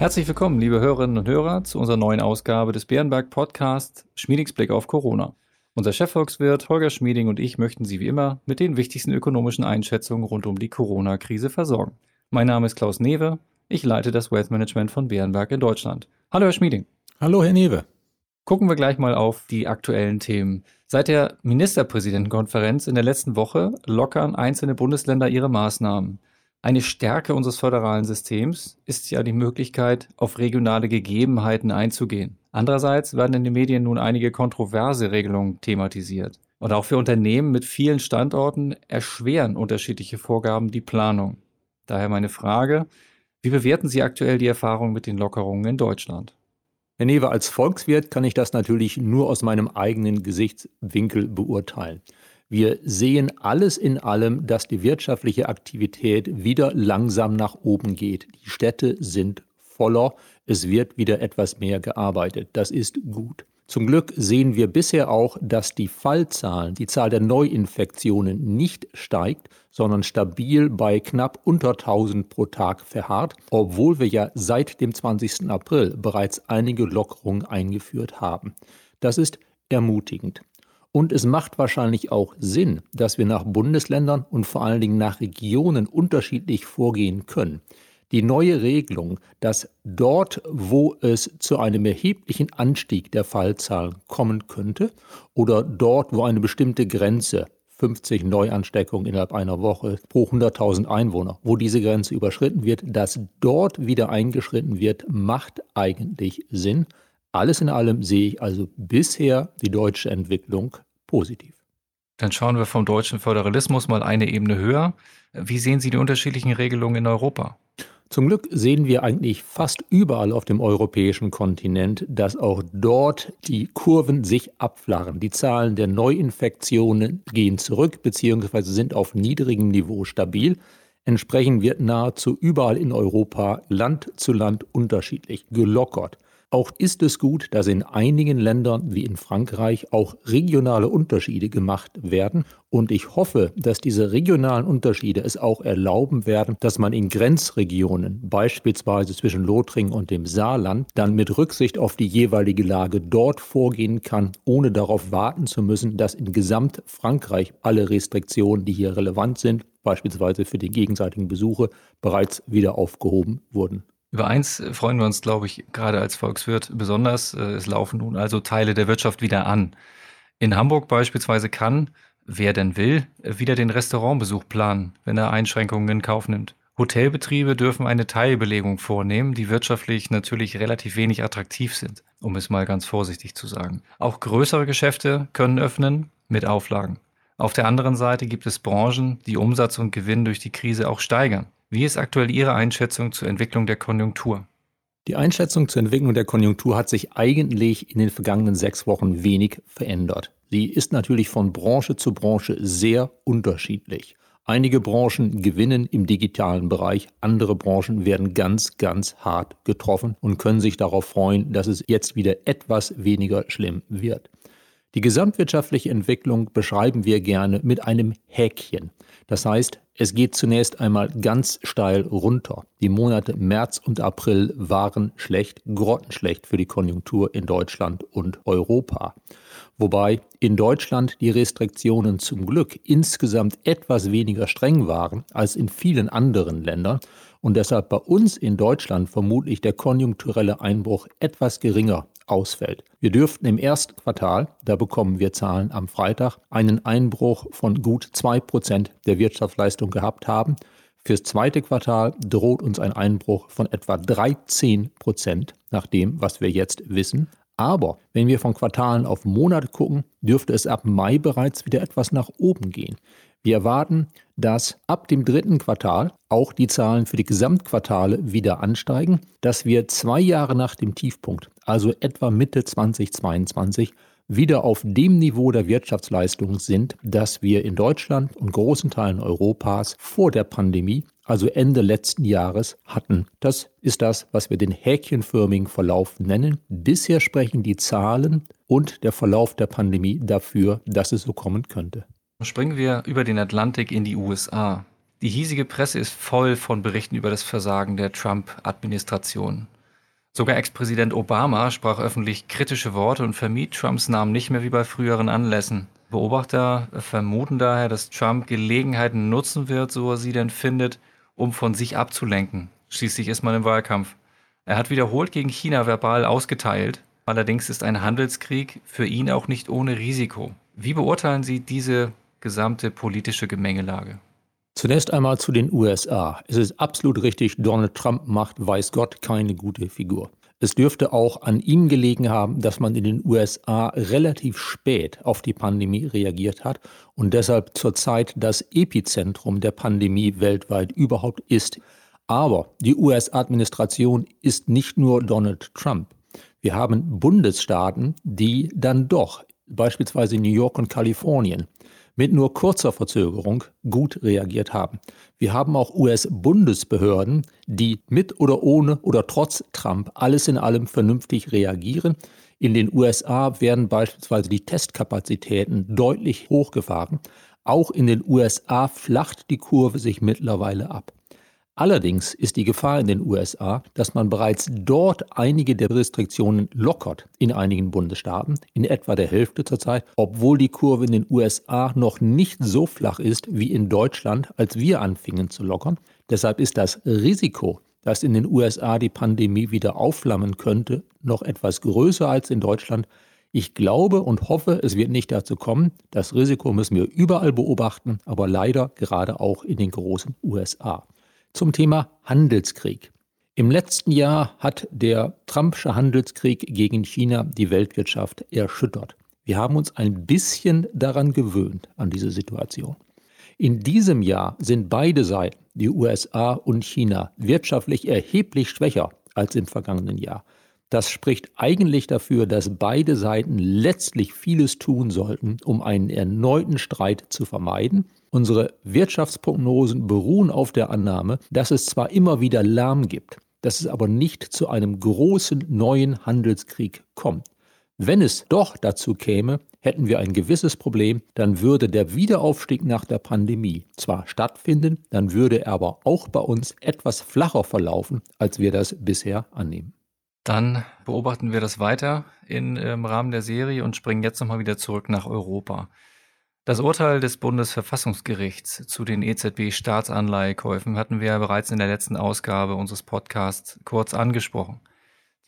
Herzlich willkommen, liebe Hörerinnen und Hörer, zu unserer neuen Ausgabe des Bärenberg Podcast Schmiedings Blick auf Corona. Unser Chefvolkswirt Holger Schmieding und ich möchten Sie wie immer mit den wichtigsten ökonomischen Einschätzungen rund um die Corona-Krise versorgen. Mein Name ist Klaus Newe, ich leite das Wealth Management von Bärenberg in Deutschland. Hallo, Herr Schmieding. Hallo, Herr Newe. Gucken wir gleich mal auf die aktuellen Themen. Seit der Ministerpräsidentenkonferenz in der letzten Woche lockern einzelne Bundesländer ihre Maßnahmen. Eine Stärke unseres föderalen Systems ist ja die Möglichkeit, auf regionale Gegebenheiten einzugehen. Andererseits werden in den Medien nun einige kontroverse Regelungen thematisiert. Und auch für Unternehmen mit vielen Standorten erschweren unterschiedliche Vorgaben die Planung. Daher meine Frage, wie bewerten Sie aktuell die Erfahrung mit den Lockerungen in Deutschland? Herr Newe, als Volkswirt kann ich das natürlich nur aus meinem eigenen Gesichtswinkel beurteilen. Wir sehen alles in allem, dass die wirtschaftliche Aktivität wieder langsam nach oben geht. Die Städte sind voller, es wird wieder etwas mehr gearbeitet. Das ist gut. Zum Glück sehen wir bisher auch, dass die Fallzahlen, die Zahl der Neuinfektionen nicht steigt, sondern stabil bei knapp unter 1000 pro Tag verharrt, obwohl wir ja seit dem 20. April bereits einige Lockerungen eingeführt haben. Das ist ermutigend. Und es macht wahrscheinlich auch Sinn, dass wir nach Bundesländern und vor allen Dingen nach Regionen unterschiedlich vorgehen können. Die neue Regelung, dass dort, wo es zu einem erheblichen Anstieg der Fallzahlen kommen könnte oder dort, wo eine bestimmte Grenze 50 Neuansteckungen innerhalb einer Woche pro 100.000 Einwohner, wo diese Grenze überschritten wird, dass dort wieder eingeschritten wird, macht eigentlich Sinn. Alles in allem sehe ich also bisher die deutsche Entwicklung positiv. Dann schauen wir vom deutschen Föderalismus mal eine Ebene höher. Wie sehen Sie die unterschiedlichen Regelungen in Europa? Zum Glück sehen wir eigentlich fast überall auf dem europäischen Kontinent, dass auch dort die Kurven sich abflachen. Die Zahlen der Neuinfektionen gehen zurück bzw. sind auf niedrigem Niveau stabil. Entsprechend wird nahezu überall in Europa Land zu Land unterschiedlich gelockert. Auch ist es gut, dass in einigen Ländern wie in Frankreich auch regionale Unterschiede gemacht werden. Und ich hoffe, dass diese regionalen Unterschiede es auch erlauben werden, dass man in Grenzregionen, beispielsweise zwischen Lothringen und dem Saarland, dann mit Rücksicht auf die jeweilige Lage dort vorgehen kann, ohne darauf warten zu müssen, dass in Gesamt Frankreich alle Restriktionen, die hier relevant sind, beispielsweise für die gegenseitigen Besuche, bereits wieder aufgehoben wurden. Über eins äh, freuen wir uns, glaube ich, gerade als Volkswirt besonders. Äh, es laufen nun also Teile der Wirtschaft wieder an. In Hamburg beispielsweise kann, wer denn will, wieder den Restaurantbesuch planen, wenn er Einschränkungen in Kauf nimmt. Hotelbetriebe dürfen eine Teilbelegung vornehmen, die wirtschaftlich natürlich relativ wenig attraktiv sind, um es mal ganz vorsichtig zu sagen. Auch größere Geschäfte können öffnen mit Auflagen. Auf der anderen Seite gibt es Branchen, die Umsatz und Gewinn durch die Krise auch steigern. Wie ist aktuell Ihre Einschätzung zur Entwicklung der Konjunktur? Die Einschätzung zur Entwicklung der Konjunktur hat sich eigentlich in den vergangenen sechs Wochen wenig verändert. Sie ist natürlich von Branche zu Branche sehr unterschiedlich. Einige Branchen gewinnen im digitalen Bereich, andere Branchen werden ganz, ganz hart getroffen und können sich darauf freuen, dass es jetzt wieder etwas weniger schlimm wird. Die gesamtwirtschaftliche Entwicklung beschreiben wir gerne mit einem Häkchen. Das heißt, es geht zunächst einmal ganz steil runter. Die Monate März und April waren schlecht, grottenschlecht für die Konjunktur in Deutschland und Europa. Wobei in Deutschland die Restriktionen zum Glück insgesamt etwas weniger streng waren als in vielen anderen Ländern und deshalb bei uns in Deutschland vermutlich der konjunkturelle Einbruch etwas geringer ausfällt. Wir dürften im ersten Quartal, da bekommen wir Zahlen am Freitag, einen Einbruch von gut 2% der Wirtschaftsleistung gehabt haben. Fürs zweite Quartal droht uns ein Einbruch von etwa 13% nach dem, was wir jetzt wissen. Aber wenn wir von Quartalen auf Monate gucken, dürfte es ab Mai bereits wieder etwas nach oben gehen. Wir erwarten, dass ab dem dritten Quartal auch die Zahlen für die Gesamtquartale wieder ansteigen, dass wir zwei Jahre nach dem Tiefpunkt, also etwa Mitte 2022, wieder auf dem Niveau der Wirtschaftsleistung sind, das wir in Deutschland und großen Teilen Europas vor der Pandemie, also Ende letzten Jahres, hatten. Das ist das, was wir den häkchenförmigen Verlauf nennen. Bisher sprechen die Zahlen und der Verlauf der Pandemie dafür, dass es so kommen könnte. Springen wir über den Atlantik in die USA. Die hiesige Presse ist voll von Berichten über das Versagen der Trump-Administration. Sogar Ex-Präsident Obama sprach öffentlich kritische Worte und vermied Trumps Namen nicht mehr wie bei früheren Anlässen. Beobachter vermuten daher, dass Trump Gelegenheiten nutzen wird, so er sie denn findet, um von sich abzulenken. Schließlich ist man im Wahlkampf. Er hat wiederholt gegen China verbal ausgeteilt. Allerdings ist ein Handelskrieg für ihn auch nicht ohne Risiko. Wie beurteilen Sie diese gesamte politische Gemengelage? Zunächst einmal zu den USA. Es ist absolut richtig, Donald Trump macht, weiß Gott, keine gute Figur. Es dürfte auch an ihm gelegen haben, dass man in den USA relativ spät auf die Pandemie reagiert hat und deshalb zurzeit das Epizentrum der Pandemie weltweit überhaupt ist. Aber die US-Administration ist nicht nur Donald Trump. Wir haben Bundesstaaten, die dann doch, beispielsweise New York und Kalifornien, mit nur kurzer Verzögerung gut reagiert haben. Wir haben auch US-Bundesbehörden, die mit oder ohne oder trotz Trump alles in allem vernünftig reagieren. In den USA werden beispielsweise die Testkapazitäten deutlich hochgefahren. Auch in den USA flacht die Kurve sich mittlerweile ab. Allerdings ist die Gefahr in den USA, dass man bereits dort einige der Restriktionen lockert in einigen Bundesstaaten, in etwa der Hälfte zurzeit, obwohl die Kurve in den USA noch nicht so flach ist wie in Deutschland, als wir anfingen zu lockern. Deshalb ist das Risiko, dass in den USA die Pandemie wieder aufflammen könnte, noch etwas größer als in Deutschland. Ich glaube und hoffe, es wird nicht dazu kommen. Das Risiko müssen wir überall beobachten, aber leider gerade auch in den großen USA zum Thema Handelskrieg. Im letzten Jahr hat der Trumpsche Handelskrieg gegen China die Weltwirtschaft erschüttert. Wir haben uns ein bisschen daran gewöhnt, an diese Situation. In diesem Jahr sind beide Seiten, die USA und China, wirtschaftlich erheblich schwächer als im vergangenen Jahr. Das spricht eigentlich dafür, dass beide Seiten letztlich vieles tun sollten, um einen erneuten Streit zu vermeiden. Unsere Wirtschaftsprognosen beruhen auf der Annahme, dass es zwar immer wieder Lärm gibt, dass es aber nicht zu einem großen neuen Handelskrieg kommt. Wenn es doch dazu käme, hätten wir ein gewisses Problem, dann würde der Wiederaufstieg nach der Pandemie zwar stattfinden, dann würde er aber auch bei uns etwas flacher verlaufen, als wir das bisher annehmen. Dann beobachten wir das weiter in, im Rahmen der Serie und springen jetzt nochmal wieder zurück nach Europa. Das Urteil des Bundesverfassungsgerichts zu den EZB-Staatsanleihekäufen hatten wir ja bereits in der letzten Ausgabe unseres Podcasts kurz angesprochen.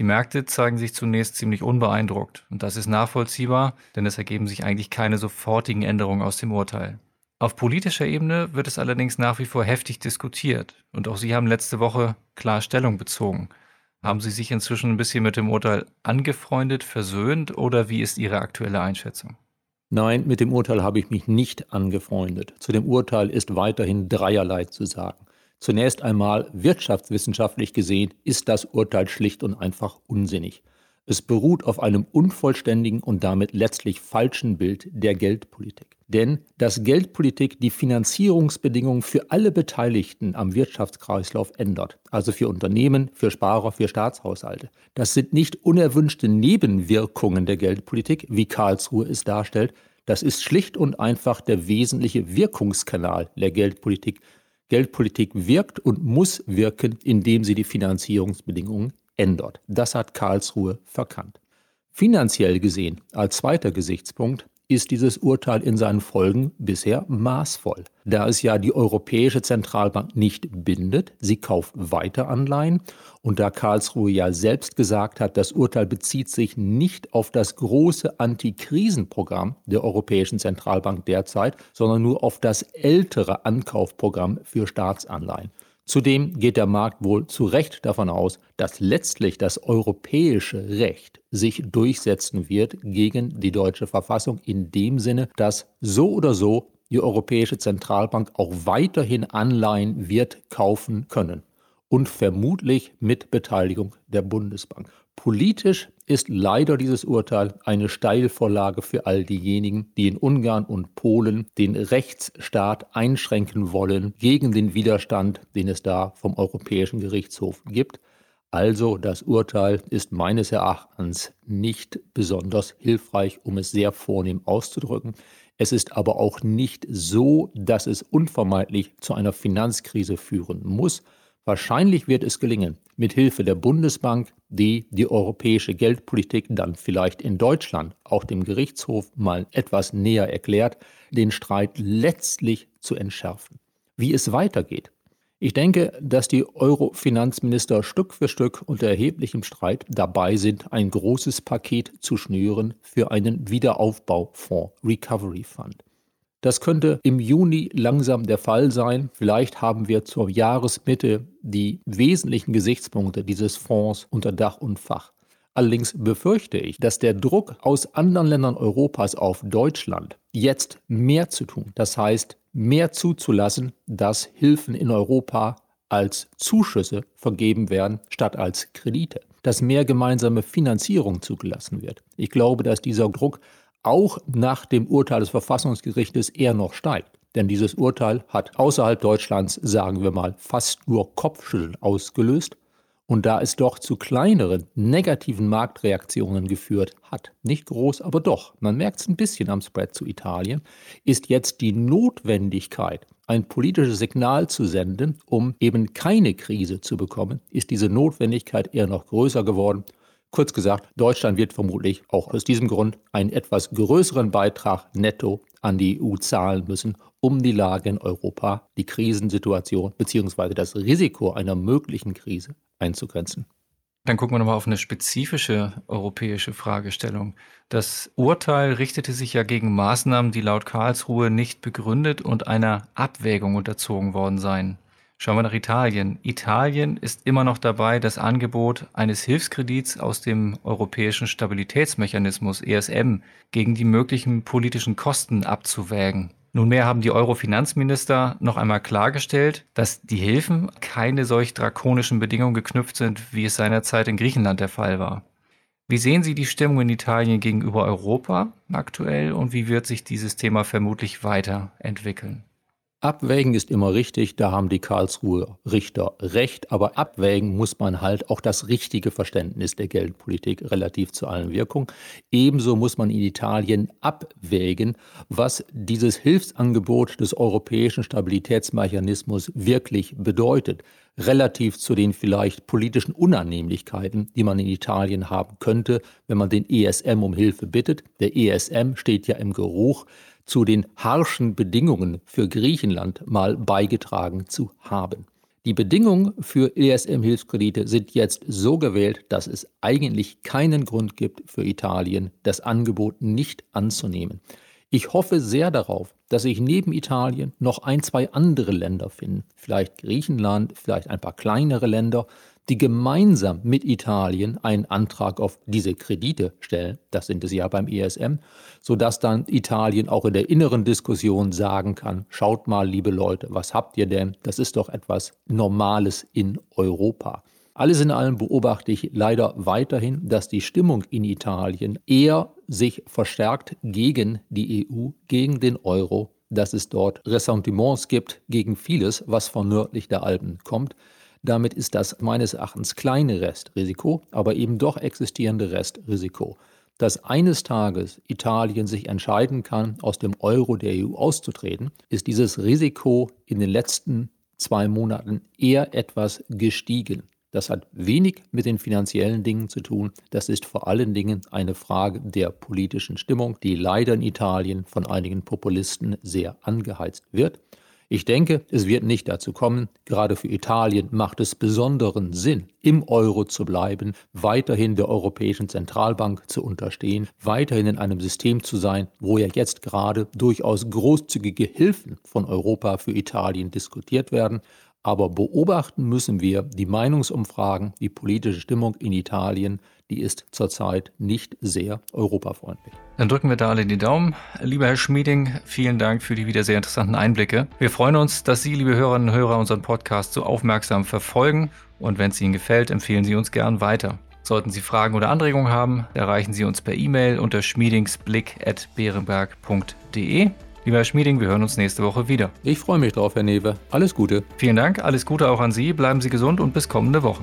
Die Märkte zeigen sich zunächst ziemlich unbeeindruckt und das ist nachvollziehbar, denn es ergeben sich eigentlich keine sofortigen Änderungen aus dem Urteil. Auf politischer Ebene wird es allerdings nach wie vor heftig diskutiert und auch Sie haben letzte Woche klar Stellung bezogen. Haben Sie sich inzwischen ein bisschen mit dem Urteil angefreundet, versöhnt oder wie ist Ihre aktuelle Einschätzung? Nein, mit dem Urteil habe ich mich nicht angefreundet. Zu dem Urteil ist weiterhin dreierlei zu sagen. Zunächst einmal, wirtschaftswissenschaftlich gesehen, ist das Urteil schlicht und einfach unsinnig. Es beruht auf einem unvollständigen und damit letztlich falschen Bild der Geldpolitik. Denn dass Geldpolitik die Finanzierungsbedingungen für alle Beteiligten am Wirtschaftskreislauf ändert, also für Unternehmen, für Sparer, für Staatshaushalte, das sind nicht unerwünschte Nebenwirkungen der Geldpolitik, wie Karlsruhe es darstellt, das ist schlicht und einfach der wesentliche Wirkungskanal der Geldpolitik. Geldpolitik wirkt und muss wirken, indem sie die Finanzierungsbedingungen ändert. Das hat Karlsruhe verkannt. Finanziell gesehen, als zweiter Gesichtspunkt, ist dieses Urteil in seinen Folgen bisher maßvoll. Da es ja die Europäische Zentralbank nicht bindet, sie kauft weiter Anleihen und da Karlsruhe ja selbst gesagt hat, das Urteil bezieht sich nicht auf das große Antikrisenprogramm der Europäischen Zentralbank derzeit, sondern nur auf das ältere Ankaufprogramm für Staatsanleihen. Zudem geht der Markt wohl zu Recht davon aus, dass letztlich das europäische Recht sich durchsetzen wird gegen die deutsche Verfassung in dem Sinne, dass so oder so die Europäische Zentralbank auch weiterhin Anleihen wird kaufen können und vermutlich mit Beteiligung der Bundesbank. Politisch ist leider dieses Urteil eine Steilvorlage für all diejenigen, die in Ungarn und Polen den Rechtsstaat einschränken wollen gegen den Widerstand, den es da vom Europäischen Gerichtshof gibt. Also das Urteil ist meines Erachtens nicht besonders hilfreich, um es sehr vornehm auszudrücken. Es ist aber auch nicht so, dass es unvermeidlich zu einer Finanzkrise führen muss. Wahrscheinlich wird es gelingen, mit Hilfe der Bundesbank, die die europäische Geldpolitik dann vielleicht in Deutschland auch dem Gerichtshof mal etwas näher erklärt, den Streit letztlich zu entschärfen. Wie es weitergeht, ich denke, dass die Euro-Finanzminister Stück für Stück unter erheblichem Streit dabei sind, ein großes Paket zu schnüren für einen Wiederaufbaufonds, Recovery Fund. Das könnte im Juni langsam der Fall sein. Vielleicht haben wir zur Jahresmitte die wesentlichen Gesichtspunkte dieses Fonds unter Dach und Fach. Allerdings befürchte ich, dass der Druck aus anderen Ländern Europas auf Deutschland jetzt mehr zu tun, das heißt mehr zuzulassen, dass Hilfen in Europa als Zuschüsse vergeben werden, statt als Kredite, dass mehr gemeinsame Finanzierung zugelassen wird. Ich glaube, dass dieser Druck auch nach dem Urteil des Verfassungsgerichtes eher noch steigt. Denn dieses Urteil hat außerhalb Deutschlands, sagen wir mal, fast nur Kopfschütteln ausgelöst und da es doch zu kleineren negativen Marktreaktionen geführt hat, nicht groß, aber doch, man merkt es ein bisschen am Spread zu Italien, ist jetzt die Notwendigkeit, ein politisches Signal zu senden, um eben keine Krise zu bekommen, ist diese Notwendigkeit eher noch größer geworden. Kurz gesagt, Deutschland wird vermutlich auch aus diesem Grund einen etwas größeren Beitrag netto an die EU zahlen müssen, um die Lage in Europa, die Krisensituation bzw. das Risiko einer möglichen Krise einzugrenzen. Dann gucken wir nochmal auf eine spezifische europäische Fragestellung. Das Urteil richtete sich ja gegen Maßnahmen, die laut Karlsruhe nicht begründet und einer Abwägung unterzogen worden seien. Schauen wir nach Italien. Italien ist immer noch dabei, das Angebot eines Hilfskredits aus dem Europäischen Stabilitätsmechanismus ESM gegen die möglichen politischen Kosten abzuwägen. Nunmehr haben die Euro-Finanzminister noch einmal klargestellt, dass die Hilfen keine solch drakonischen Bedingungen geknüpft sind, wie es seinerzeit in Griechenland der Fall war. Wie sehen Sie die Stimmung in Italien gegenüber Europa aktuell und wie wird sich dieses Thema vermutlich weiterentwickeln? Abwägen ist immer richtig, da haben die Karlsruher Richter recht, aber abwägen muss man halt auch das richtige Verständnis der Geldpolitik relativ zu allen Wirkungen. Ebenso muss man in Italien abwägen, was dieses Hilfsangebot des europäischen Stabilitätsmechanismus wirklich bedeutet, relativ zu den vielleicht politischen Unannehmlichkeiten, die man in Italien haben könnte, wenn man den ESM um Hilfe bittet. Der ESM steht ja im Geruch zu den harschen Bedingungen für Griechenland mal beigetragen zu haben. Die Bedingungen für ESM-Hilfskredite sind jetzt so gewählt, dass es eigentlich keinen Grund gibt für Italien, das Angebot nicht anzunehmen. Ich hoffe sehr darauf, dass sich neben Italien noch ein, zwei andere Länder finden, vielleicht Griechenland, vielleicht ein paar kleinere Länder, die gemeinsam mit Italien einen Antrag auf diese Kredite stellen, das sind es ja beim ESM, sodass dann Italien auch in der inneren Diskussion sagen kann, schaut mal, liebe Leute, was habt ihr denn? Das ist doch etwas Normales in Europa. Alles in allem beobachte ich leider weiterhin, dass die Stimmung in Italien eher sich verstärkt gegen die EU, gegen den Euro, dass es dort Ressentiments gibt gegen vieles, was von nördlich der Alpen kommt. Damit ist das meines Erachtens kleine Restrisiko, aber eben doch existierende Restrisiko, dass eines Tages Italien sich entscheiden kann, aus dem Euro der EU auszutreten, ist dieses Risiko in den letzten zwei Monaten eher etwas gestiegen. Das hat wenig mit den finanziellen Dingen zu tun. Das ist vor allen Dingen eine Frage der politischen Stimmung, die leider in Italien von einigen Populisten sehr angeheizt wird. Ich denke, es wird nicht dazu kommen. Gerade für Italien macht es besonderen Sinn, im Euro zu bleiben, weiterhin der Europäischen Zentralbank zu unterstehen, weiterhin in einem System zu sein, wo ja jetzt gerade durchaus großzügige Hilfen von Europa für Italien diskutiert werden. Aber beobachten müssen wir die Meinungsumfragen, die politische Stimmung in Italien, die ist zurzeit nicht sehr europafreundlich. Dann drücken wir da alle die Daumen. Lieber Herr Schmieding, vielen Dank für die wieder sehr interessanten Einblicke. Wir freuen uns, dass Sie, liebe Hörerinnen und Hörer, unseren Podcast so aufmerksam verfolgen. Und wenn es Ihnen gefällt, empfehlen Sie uns gern weiter. Sollten Sie Fragen oder Anregungen haben, erreichen Sie uns per E-Mail unter schmiedingsblick.beerenberg.de. Lieber Herr Schmieding, wir hören uns nächste Woche wieder. Ich freue mich drauf, Herr Newe. Alles Gute. Vielen Dank, alles Gute auch an Sie. Bleiben Sie gesund und bis kommende Woche.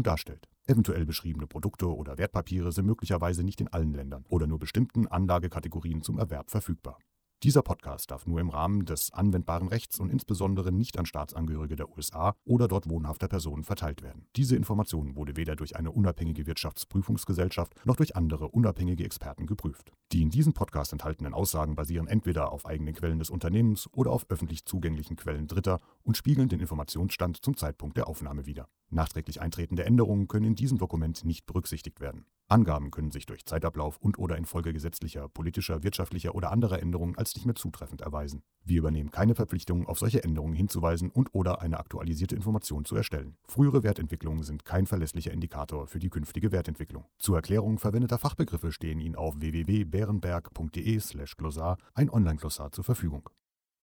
Beratung darstellt. Eventuell beschriebene Produkte oder Wertpapiere sind möglicherweise nicht in allen Ländern oder nur bestimmten Anlagekategorien zum Erwerb verfügbar. Dieser Podcast darf nur im Rahmen des anwendbaren Rechts und insbesondere nicht an Staatsangehörige der USA oder dort wohnhafter Personen verteilt werden. Diese Information wurde weder durch eine unabhängige Wirtschaftsprüfungsgesellschaft noch durch andere unabhängige Experten geprüft. Die in diesem Podcast enthaltenen Aussagen basieren entweder auf eigenen Quellen des Unternehmens oder auf öffentlich zugänglichen Quellen Dritter und spiegeln den Informationsstand zum Zeitpunkt der Aufnahme wider. Nachträglich eintretende Änderungen können in diesem Dokument nicht berücksichtigt werden. Angaben können sich durch Zeitablauf und/oder infolge gesetzlicher, politischer, wirtschaftlicher oder anderer Änderungen als nicht mehr zutreffend erweisen. Wir übernehmen keine Verpflichtung, auf solche Änderungen hinzuweisen und/oder eine aktualisierte Information zu erstellen. Frühere Wertentwicklungen sind kein verlässlicher Indikator für die künftige Wertentwicklung. Zur Erklärung verwendeter Fachbegriffe stehen Ihnen auf www.bärenberg.de/glossar ein Online-Glossar zur Verfügung.